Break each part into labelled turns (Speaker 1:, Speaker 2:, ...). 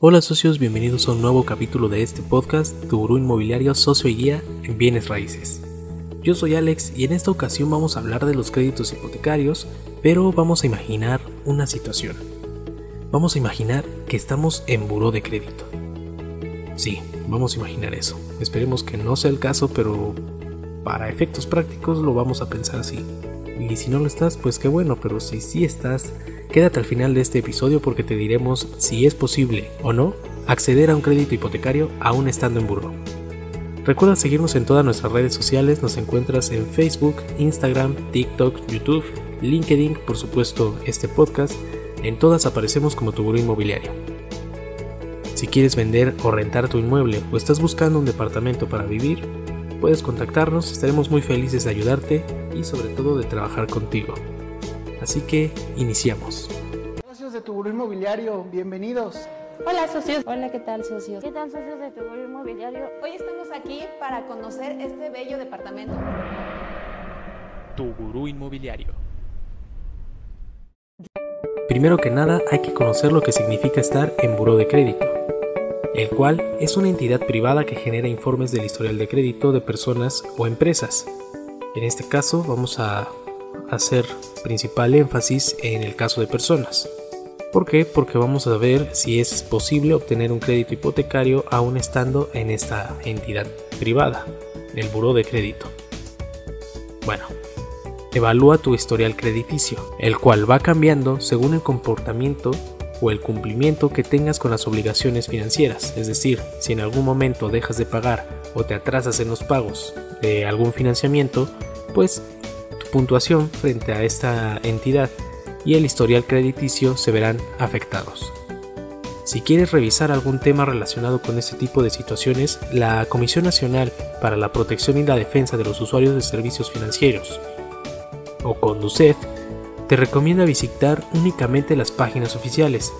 Speaker 1: Hola socios, bienvenidos a un nuevo capítulo de este podcast, Tu Gurú Inmobiliario Socio y Guía en Bienes Raíces. Yo soy Alex y en esta ocasión vamos a hablar de los créditos hipotecarios, pero vamos a imaginar una situación. Vamos a imaginar que estamos en buró de crédito. Sí, vamos a imaginar eso. Esperemos que no sea el caso, pero para efectos prácticos lo vamos a pensar así. Y si no lo estás, pues qué bueno, pero si sí estás, quédate al final de este episodio porque te diremos si es posible o no acceder a un crédito hipotecario aún estando en buró. Recuerda seguirnos en todas nuestras redes sociales, nos encuentras en Facebook, Instagram, TikTok, YouTube, LinkedIn, por supuesto este podcast, en todas aparecemos como tu buró inmobiliario. Si quieres vender o rentar tu inmueble o estás buscando un departamento para vivir, puedes contactarnos, estaremos muy felices de ayudarte y sobre todo de trabajar contigo. Así que iniciamos.
Speaker 2: Socios de tu inmobiliario, bienvenidos.
Speaker 3: Hola socios.
Speaker 4: Hola, ¿qué tal socios?
Speaker 3: ¿Qué tal socios de tu inmobiliario? Hoy estamos aquí para conocer este bello departamento.
Speaker 1: Tu gurú inmobiliario. Primero que nada hay que conocer lo que significa estar en buró de crédito el cual es una entidad privada que genera informes del historial de crédito de personas o empresas. En este caso vamos a hacer principal énfasis en el caso de personas. ¿Por qué? Porque vamos a ver si es posible obtener un crédito hipotecario aún estando en esta entidad privada, el buró de crédito. Bueno, evalúa tu historial crediticio, el cual va cambiando según el comportamiento o el cumplimiento que tengas con las obligaciones financieras, es decir, si en algún momento dejas de pagar o te atrasas en los pagos de algún financiamiento, pues puntuación frente a esta entidad y el historial crediticio se verán afectados. Si quieres revisar algún tema relacionado con este tipo de situaciones, la Comisión Nacional para la Protección y la Defensa de los Usuarios de Servicios Financieros, o CONDUCEF, te recomienda visitar únicamente las páginas oficiales.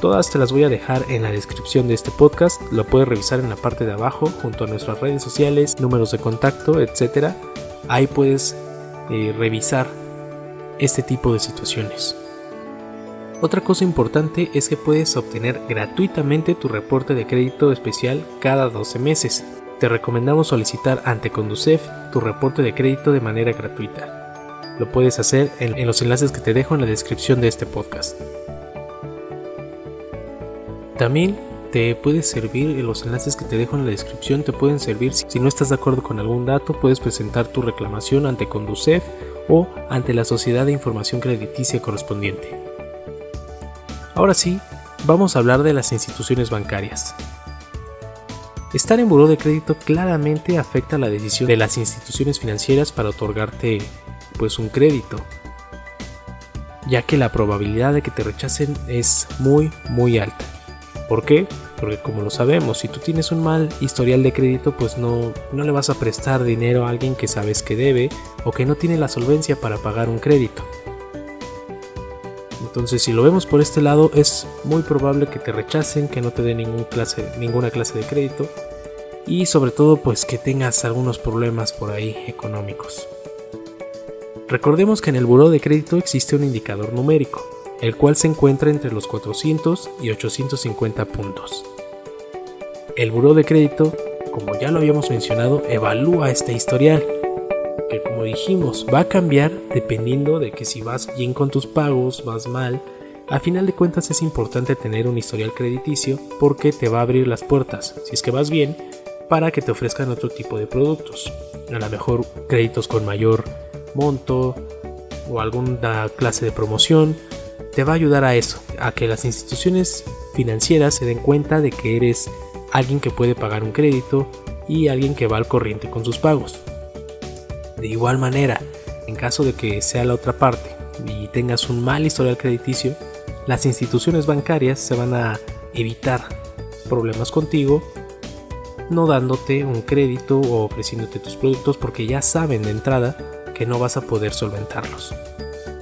Speaker 1: Todas te las voy a dejar en la descripción de este podcast, lo puedes revisar en la parte de abajo junto a nuestras redes sociales, números de contacto, etc. Ahí puedes revisar este tipo de situaciones. Otra cosa importante es que puedes obtener gratuitamente tu reporte de crédito especial cada 12 meses. Te recomendamos solicitar ante Conducef tu reporte de crédito de manera gratuita. Lo puedes hacer en, los enlaces que te dejo en la descripción de este podcast. También te puede servir, los enlaces que te dejo en la descripción te pueden servir si no estás de acuerdo con algún dato, puedes presentar tu reclamación ante Conducef o ante la Sociedad de Información Crediticia correspondiente. Ahora sí, vamos a hablar de las instituciones bancarias. Estar en buró de crédito claramente afecta la decisión de las instituciones financieras para otorgarte pues un crédito, ya que la probabilidad de que te rechacen es muy muy alta. ¿Por qué? Porque como lo sabemos, si tú tienes un mal historial de crédito, pues no, no le vas a prestar dinero a alguien que sabes que debe o que no tiene la solvencia para pagar un crédito. Entonces, si lo vemos por este lado, es muy probable que te rechacen, que no te den clase, ninguna clase de crédito y sobre todo pues que tengas algunos problemas por ahí económicos. Recordemos que en el buró de crédito existe un indicador numérico, el cual se encuentra entre los 400 y 850 puntos. El buró de crédito, como ya lo habíamos mencionado, evalúa este historial, que como dijimos va a cambiar dependiendo de que si vas bien con tus pagos, vas mal. A final de cuentas es importante tener un historial crediticio porque te va a abrir las puertas, si es que vas bien, para que te ofrezcan otro tipo de productos. A lo mejor créditos con mayor monto o alguna clase de promoción, te va a ayudar a eso, a que las instituciones financieras se den cuenta de que eres alguien que puede pagar un crédito y alguien que va al corriente con sus pagos. De igual manera, en caso de que sea la otra parte y tengas un mal historial crediticio, las instituciones bancarias se van a evitar problemas contigo, no dándote un crédito o ofreciéndote tus productos porque ya saben de entrada que no vas a poder solventarlos.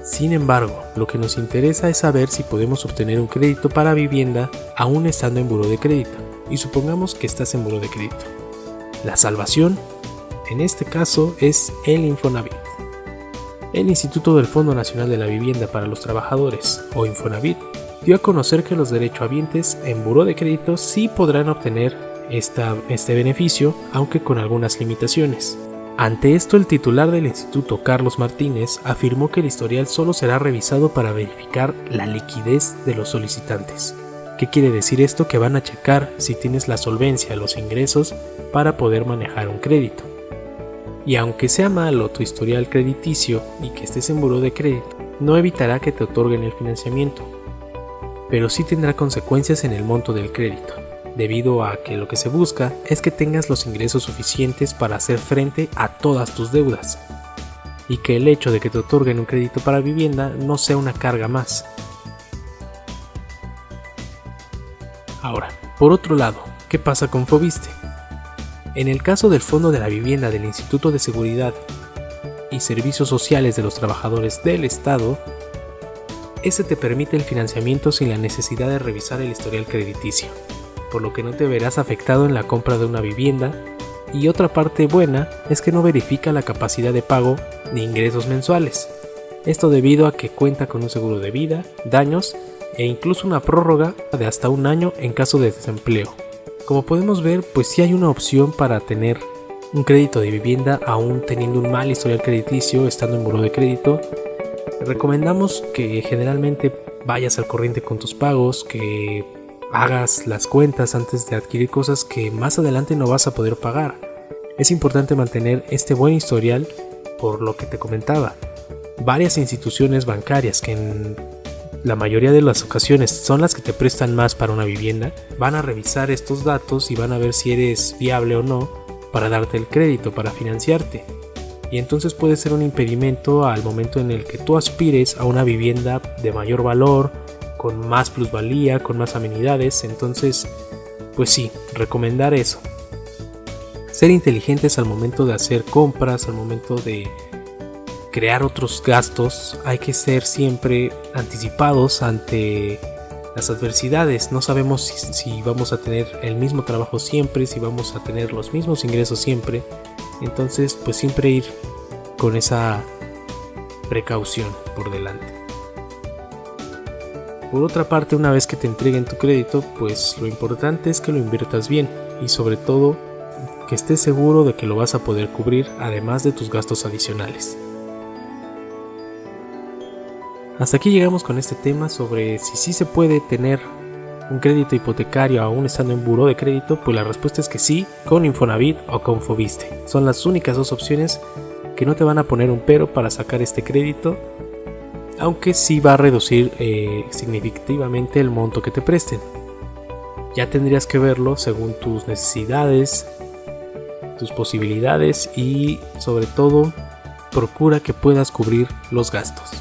Speaker 1: Sin embargo, lo que nos interesa es saber si podemos obtener un crédito para vivienda aún estando en buro de crédito, y supongamos que estás en buro de crédito. La salvación, en este caso, es el Infonavit. El Instituto del Fondo Nacional de la Vivienda para los Trabajadores, o Infonavit, dio a conocer que los derechohabientes en buró de crédito sí podrán obtener este beneficio, aunque con algunas limitaciones. Ante esto, el titular del instituto, Carlos Martínez, afirmó que el historial solo será revisado para verificar la liquidez de los solicitantes. ¿Qué quiere decir esto? Que van a checar si tienes la solvencia, los ingresos para poder manejar un crédito. Y aunque sea malo tu historial crediticio y que estés en buró de crédito, no evitará que te otorguen el financiamiento, pero sí tendrá consecuencias en el monto del crédito, debido a que lo que se busca es que tengas los ingresos suficientes para hacer frente a todas tus deudas, y que el hecho de que te otorguen un crédito para vivienda no sea una carga más. Ahora, por otro lado, ¿qué pasa con Fobiste? En el caso del Fondo de la Vivienda del Instituto de Seguridad y Servicios Sociales de los Trabajadores del Estado, ese te permite el financiamiento sin la necesidad de revisar el historial crediticio, por lo que no te verás afectado en la compra de una vivienda, y otra parte buena es que no verifica la capacidad de pago ni ingresos mensuales. Esto debido a que cuenta con un seguro de vida, daños e incluso una prórroga de hasta un año en caso de desempleo. Como podemos ver, pues sí hay una opción para tener un crédito de vivienda aún teniendo un mal historial crediticio estando en buro de crédito. Recomendamos que generalmente vayas al corriente con tus pagos, que hagas las cuentas antes de adquirir cosas que más adelante no vas a poder pagar. Es importante mantener este buen historial por lo que te comentaba. Varias instituciones bancarias que en la mayoría de las ocasiones son las que te prestan más para una vivienda, van a revisar estos datos y van a ver si eres viable o no para darte el crédito, para financiarte. Y entonces puede ser un impedimento al momento en el que tú aspires a una vivienda de mayor valor, con más plusvalía, con más amenidades. Entonces, pues sí, recomendar eso. Ser inteligentes al momento de hacer compras, al momento de crear otros gastos, hay que ser siempre anticipados ante las adversidades. No sabemos si, vamos a tener el mismo trabajo siempre, si vamos a tener los mismos ingresos siempre. Entonces, pues siempre ir con esa precaución por delante. Por otra parte, una vez que te entreguen tu crédito, pues lo importante es que lo inviertas bien y sobre todo que estés seguro de que lo vas a poder cubrir además de tus gastos adicionales. Hasta aquí llegamos con este tema sobre si sí se puede tener un crédito hipotecario aún estando en buró de crédito, pues la respuesta es que sí, con Infonavit o con Fobiste. Son las únicas dos opciones que no te van a poner un pero para sacar este crédito, aunque sí va a reducir eh, significativamente el monto que te presten. Ya tendrías que verlo según tus necesidades, tus posibilidades y sobre todo procura que puedas cubrir los gastos.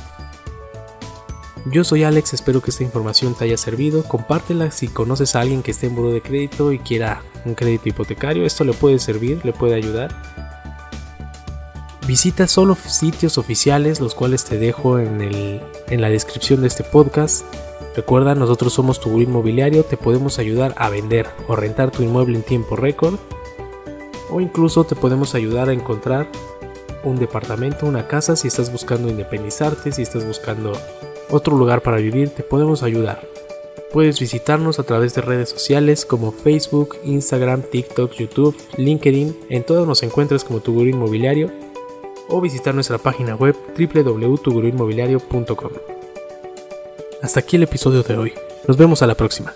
Speaker 1: Yo soy Alex, espero que esta información te haya servido. Compártela si conoces a alguien que esté en buro de crédito y quiera un crédito hipotecario. Esto le puede servir, le puede ayudar. Visita solo sitios oficiales, los cuales te dejo en, el, en la descripción de este podcast. Recuerda, nosotros somos tu inmobiliario, te podemos ayudar a vender o rentar tu inmueble en tiempo récord. O incluso te podemos ayudar a encontrar un departamento, una casa si estás buscando independizarte, si estás buscando otro lugar para vivir, te podemos ayudar. Puedes visitarnos a través de redes sociales como Facebook, Instagram, TikTok, YouTube, LinkedIn, en todos nos encuentras como Tu Inmobiliario o visitar nuestra página web www.tuguruinmobiliario.com. Hasta aquí el episodio de hoy. Nos vemos a la próxima.